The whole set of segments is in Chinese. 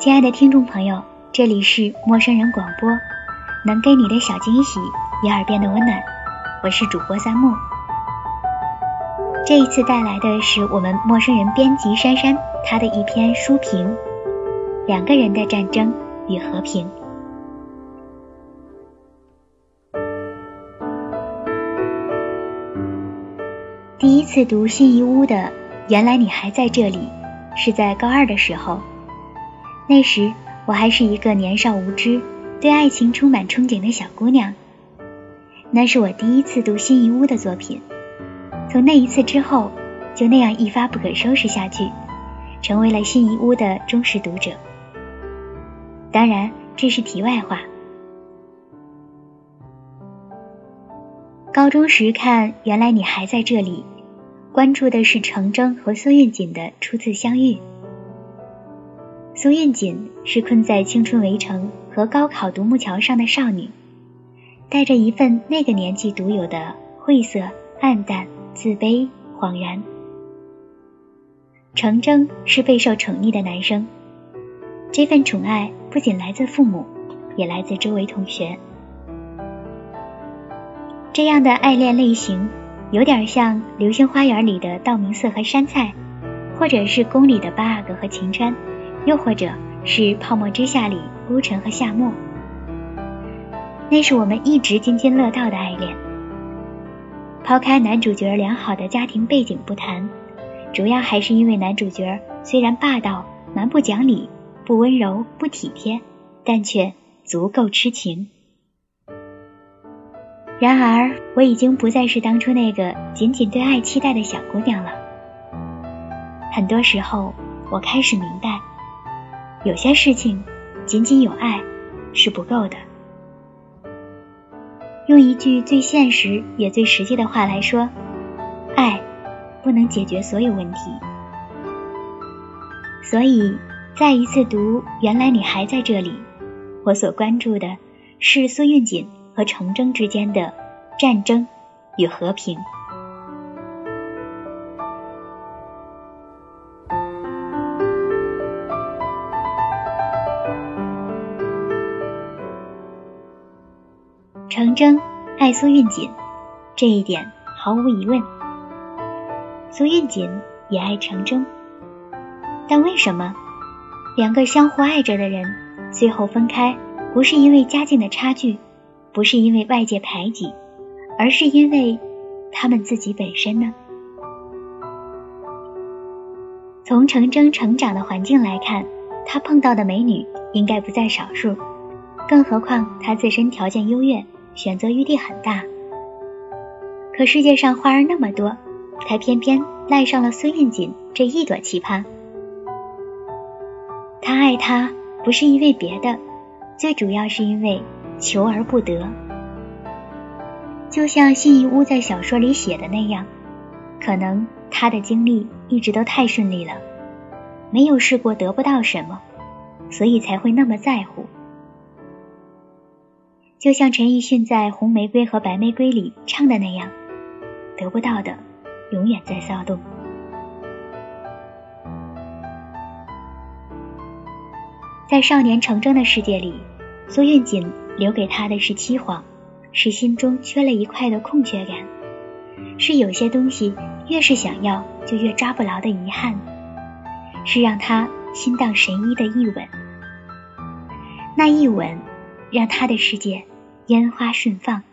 亲爱的听众朋友，这里是陌生人广播，能给你的小惊喜，你耳边的温暖。我是主播三木。这一次带来的是我们陌生人编辑珊珊她的一篇书评，《两个人的战争与和平》。第一次读辛夷坞的《原来你还在这里》，是在高二的时候。那时我还是一个年少无知、对爱情充满憧憬的小姑娘。那是我第一次读辛夷坞的作品。从那一次之后，就那样一发不可收拾下去，成为了辛夷坞的忠实读者。当然，这是题外话。高中时看《原来你还在这里》，关注的是程铮和苏运锦的初次相遇。苏运锦是困在青春围城和高考独木桥上的少女，带着一份那个年纪独有的晦涩、暗淡、自卑、恍然。程铮是备受宠溺的男生，这份宠爱不仅来自父母，也来自周围同学。这样的爱恋类型，有点像《流星花园》里的道明寺和杉菜，或者是宫里的八阿哥和晴川。又或者是《泡沫之夏》里孤城和夏沫，那是我们一直津津乐道的爱恋。抛开男主角良好的家庭背景不谈，主要还是因为男主角虽然霸道、蛮不讲理、不温柔、不体贴，但却足够痴情。然而，我已经不再是当初那个仅仅对爱期待的小姑娘了。很多时候，我开始明白。有些事情，仅仅有爱是不够的。用一句最现实也最实际的话来说，爱不能解决所有问题。所以，再一次读《原来你还在这里》，我所关注的是苏运锦和程铮之间的战争与和平。程铮爱苏运锦，这一点毫无疑问。苏运锦也爱程铮，但为什么两个相互爱着的人最后分开，不是因为家境的差距，不是因为外界排挤，而是因为他们自己本身呢？从程铮成长的环境来看，他碰到的美女应该不在少数，更何况他自身条件优越。选择余地很大，可世界上花儿那么多，他偏偏赖上了苏运锦这一朵奇葩。他爱她不是因为别的，最主要是因为求而不得。就像信义屋在小说里写的那样，可能他的经历一直都太顺利了，没有试过得不到什么，所以才会那么在乎。就像陈奕迅在《红玫瑰和白玫瑰》里唱的那样，得不到的永远在骚动。在少年成真的世界里，苏运锦留给他的是凄惶，是心中缺了一块的空缺感，是有些东西越是想要就越抓不牢的遗憾，是让他心荡神怡的一吻。那一吻，让他的世界。烟花盛放，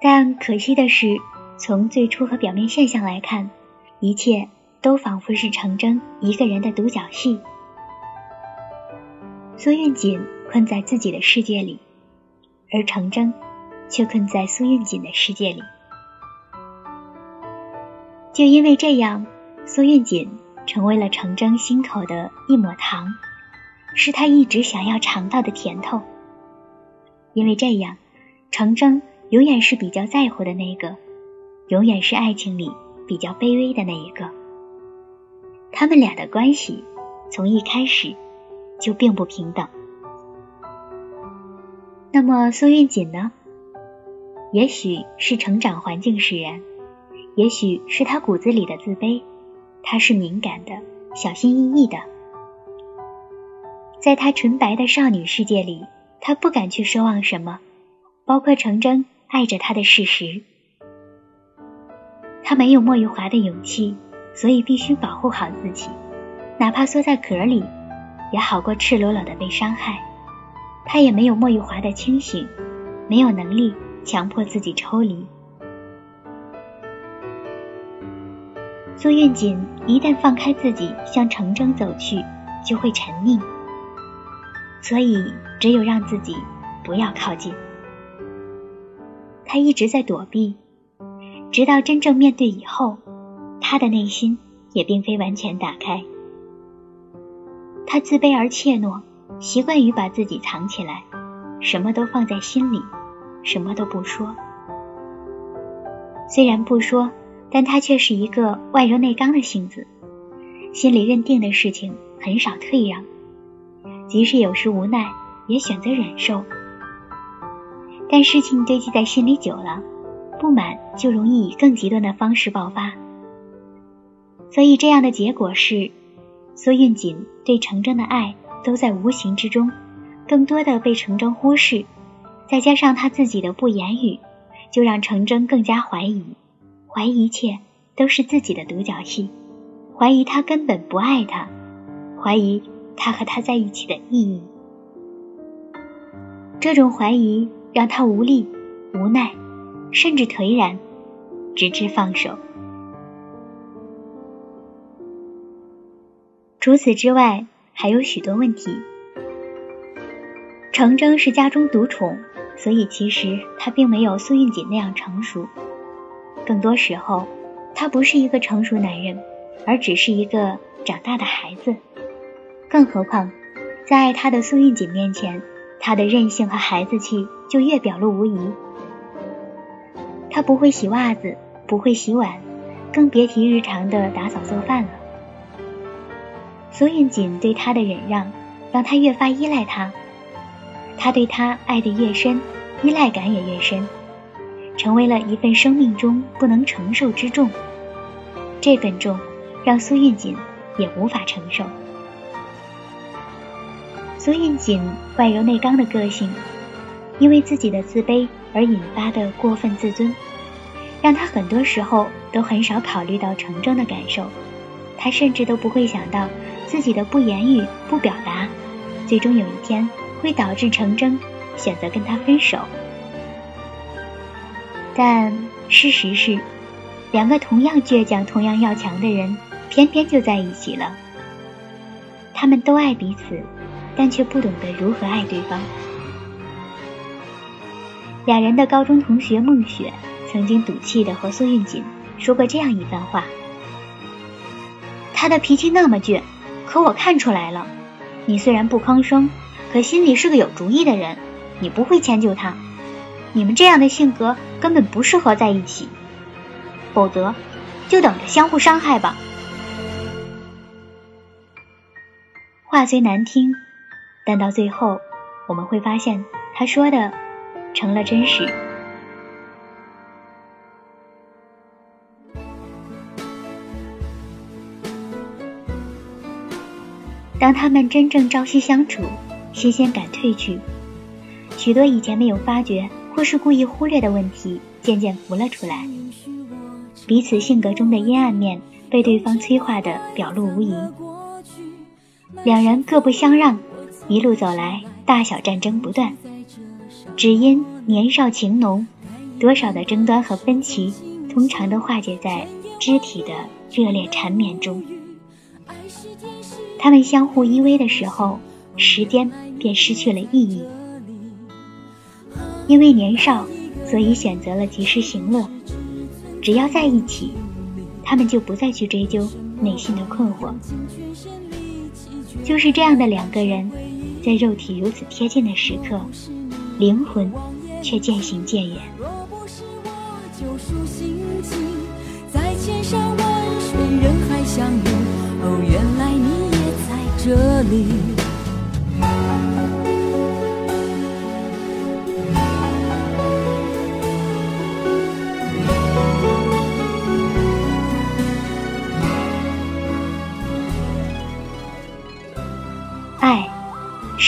但可惜的是，从最初和表面现象来看，一切都仿佛是程铮一个人的独角戏。苏运锦困在自己的世界里，而程铮却困在苏运锦的世界里。就因为这样，苏运锦成为了程铮心口的一抹糖。是他一直想要尝到的甜头，因为这样，程铮永远是比较在乎的那个，永远是爱情里比较卑微的那一个。他们俩的关系从一开始就并不平等。那么苏运锦呢？也许是成长环境使然，也许是他骨子里的自卑，他是敏感的，小心翼翼的。在她纯白的少女世界里，她不敢去奢望什么，包括程铮爱着她的事实。她没有莫玉华的勇气，所以必须保护好自己，哪怕缩在壳里，也好过赤裸裸的被伤害。她也没有莫玉华的清醒，没有能力强迫自己抽离。苏韵锦一旦放开自己向程铮走去，就会沉溺，所以只有让自己不要靠近。他一直在躲避，直到真正面对以后，他的内心也并非完全打开。他自卑而怯懦，习惯于把自己藏起来，什么都放在心里，什么都不说。虽然不说。但他却是一个外柔内刚的性子，心里认定的事情很少退让，即使有时无奈，也选择忍受。但事情堆积在心里久了，不满就容易以更极端的方式爆发。所以这样的结果是，苏运锦对程铮的爱都在无形之中，更多的被程铮忽视，再加上他自己的不言语，就让程铮更加怀疑。怀疑一切都是自己的独角戏，怀疑他根本不爱他，怀疑他和他在一起的意义。这种怀疑让他无力、无奈，甚至颓然，直至放手。除此之外，还有许多问题。程铮是家中独宠，所以其实他并没有苏运锦那样成熟。更多时候，他不是一个成熟男人，而只是一个长大的孩子。更何况，在他的苏运锦面前，他的任性和孩子气就越表露无遗。他不会洗袜子，不会洗碗，更别提日常的打扫做饭了。苏运锦对他的忍让，让他越发依赖他。他对他爱得越深，依赖感也越深。成为了一份生命中不能承受之重，这份重让苏运锦也无法承受。苏运锦外柔内刚的个性，因为自己的自卑而引发的过分自尊，让他很多时候都很少考虑到程铮的感受，他甚至都不会想到自己的不言语、不表达，最终有一天会导致程铮选择跟他分手。但事实是，两个同样倔强、同样要强的人，偏偏就在一起了。他们都爱彼此，但却不懂得如何爱对方。俩人的高中同学孟雪，曾经赌气的和苏运锦说过这样一番话：“他的脾气那么倔，可我看出来了，你虽然不吭声，可心里是个有主意的人，你不会迁就他。”你们这样的性格根本不适合在一起，否则就等着相互伤害吧。话虽难听，但到最后我们会发现，他说的成了真实。当他们真正朝夕相处，新鲜感褪去，许多以前没有发觉。或是故意忽略的问题渐渐浮了出来，彼此性格中的阴暗面被对方催化的表露无遗。两人各不相让，一路走来，大小战争不断，只因年少情浓，多少的争端和分歧，通常都化解在肢体的热烈缠绵中。他们相互依偎的时候，时间便失去了意义。因为年少，所以选择了及时行乐。只要在一起，他们就不再去追究内心的困惑。就是这样的两个人，在肉体如此贴近的时刻，灵魂却渐行渐远。在千山万水人海相遇，哦，原来你也在这里。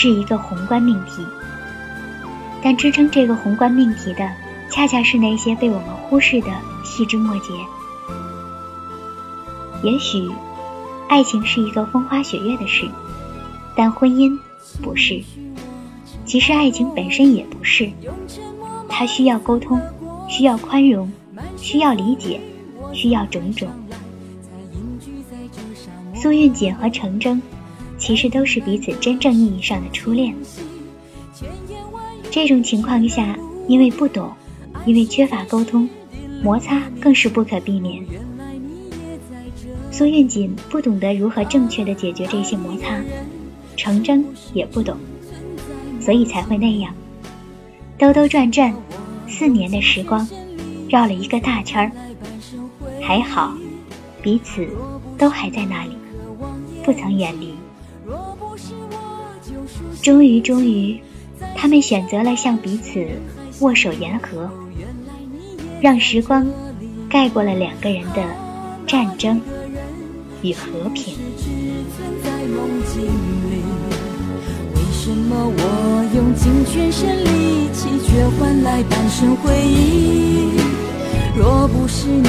是一个宏观命题，但支撑这个宏观命题的，恰恰是那些被我们忽视的细枝末节。也许，爱情是一个风花雪月的事，但婚姻不是。其实，爱情本身也不是。它需要沟通，需要宽容，需要理解，需要种种。苏韵锦和程铮，其实都是彼此真正意义上的初恋。这种情况下，因为不懂，因为缺乏沟通，摩擦更是不可避免。苏韵锦不懂得如何正确的解决这些摩擦，程铮也不懂，所以才会那样，兜兜转转，四年的时光，绕了一个大圈儿。还好，彼此都还在那里，不曾远离。终于，终于，他们选择了向彼此握手言和，让时光盖过了两个人的战争。与和平。为什么我用尽全身力气，却换来半生回忆？若不是你，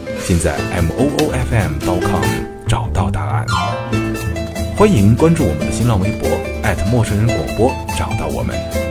现在 m o o f m dot com 找到答案。欢迎关注我们的新浪微博陌生人广播，找到我们。